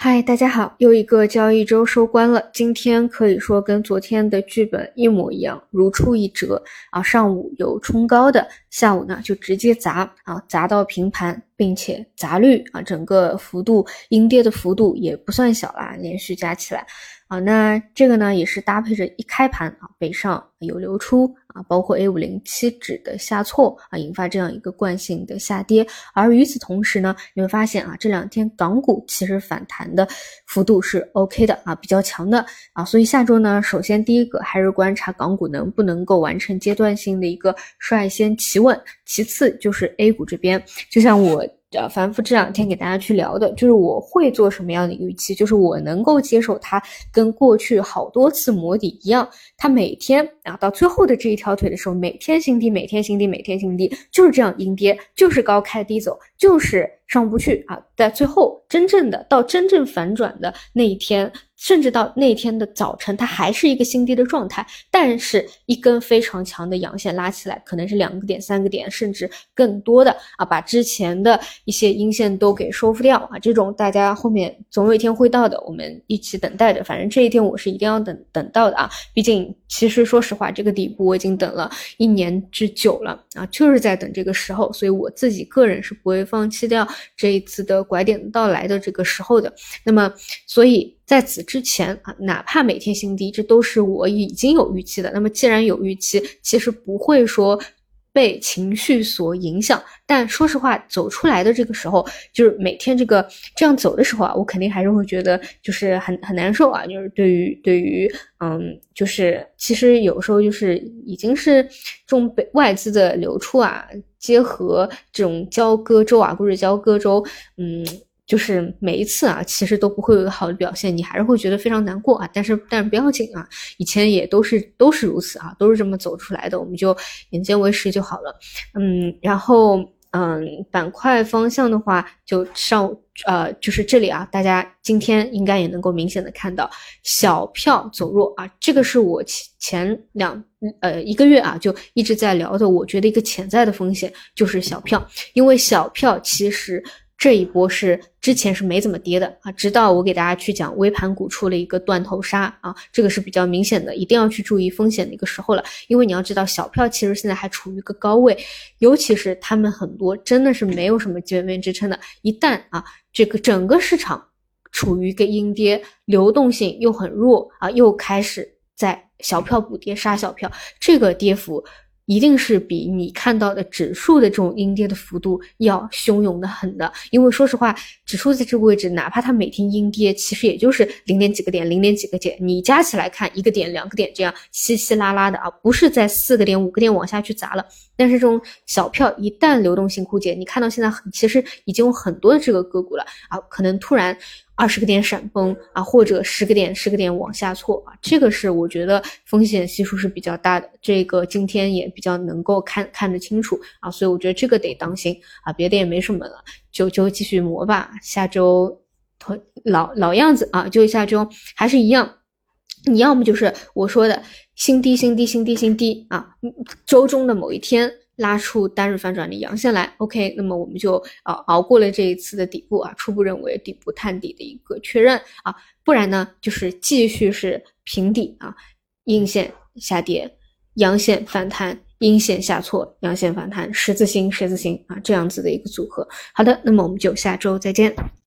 嗨，大家好，又一个交易周收官了。今天可以说跟昨天的剧本一模一样，如出一辙啊。上午有冲高的，下午呢就直接砸啊，砸到平盘，并且砸绿啊，整个幅度阴跌的幅度也不算小啦，连续加起来。啊，那这个呢也是搭配着一开盘啊北上有流出啊，包括 A 五零七指的下挫啊，引发这样一个惯性的下跌。而与此同时呢，你会发现啊，这两天港股其实反弹的幅度是 OK 的啊，比较强的啊。所以下周呢，首先第一个还是观察港股能不能够完成阶段性的一个率先企稳，其次就是 A 股这边，就像我。呃，反复这两天给大家去聊的，就是我会做什么样的预期，就是我能够接受它跟过去好多次磨底一样，它每天啊到最后的这一条腿的时候，每天新低，每天新低，每天新低，就是这样阴跌，就是高开低走，就是上不去啊，在最后真正的到真正反转的那一天。甚至到那天的早晨，它还是一个新低的状态，但是一根非常强的阳线拉起来，可能是两个点、三个点，甚至更多的啊，把之前的一些阴线都给收复掉啊。这种大家后面总有一天会到的，我们一起等待着。反正这一天我是一定要等等到的啊。毕竟，其实说实话，这个底部我已经等了一年之久了啊，就是在等这个时候，所以我自己个人是不会放弃掉这一次的拐点到来的这个时候的。那么，所以。在此之前啊，哪怕每天新低，这都是我已经有预期的。那么既然有预期，其实不会说被情绪所影响。但说实话，走出来的这个时候，就是每天这个这样走的时候啊，我肯定还是会觉得就是很很难受啊。就是对于对于嗯，就是其实有时候就是已经是这种北外资的流出啊，结合这种交割周啊，股指交割周，嗯。就是每一次啊，其实都不会有好的表现，你还是会觉得非常难过啊。但是，但是不要紧啊，以前也都是都是如此啊，都是这么走出来的，我们就眼见为实就好了。嗯，然后嗯，板块方向的话，就上呃，就是这里啊，大家今天应该也能够明显的看到小票走弱啊，这个是我前前两呃一个月啊就一直在聊的，我觉得一个潜在的风险就是小票，因为小票其实。这一波是之前是没怎么跌的啊，直到我给大家去讲微盘股出了一个断头杀啊，这个是比较明显的，一定要去注意风险的一个时候了。因为你要知道，小票其实现在还处于一个高位，尤其是他们很多真的是没有什么基本面支撑的，一旦啊这个整个市场处于一个阴跌，流动性又很弱啊，又开始在小票补跌杀小票，这个跌幅。一定是比你看到的指数的这种阴跌的幅度要汹涌的很的，因为说实话，指数在这个位置，哪怕它每天阴跌，其实也就是零点几个点，零点几个点，你加起来看一个点、两个点这样稀稀拉拉的啊，不是在四个点、五个点往下去砸了。但是这种小票一旦流动性枯竭，你看到现在很其实已经有很多的这个个股了啊，可能突然。二十个点闪崩啊，或者十个点、十个点往下挫啊，这个是我觉得风险系数是比较大的。这个今天也比较能够看看得清楚啊，所以我觉得这个得当心啊，别的也没什么了，就就继续磨吧。下周同老老样子啊，就下周还是一样，你要么就是我说的新低、新低、新低、新低啊，周中的某一天。拉出单日反转的阳线来，OK，那么我们就啊熬过了这一次的底部啊，初步认为底部探底的一个确认啊，不然呢就是继续是平底啊，阴线下跌，阳线反弹，阴线下挫，阳线反弹，十字星十字星啊这样子的一个组合。好的，那么我们就下周再见。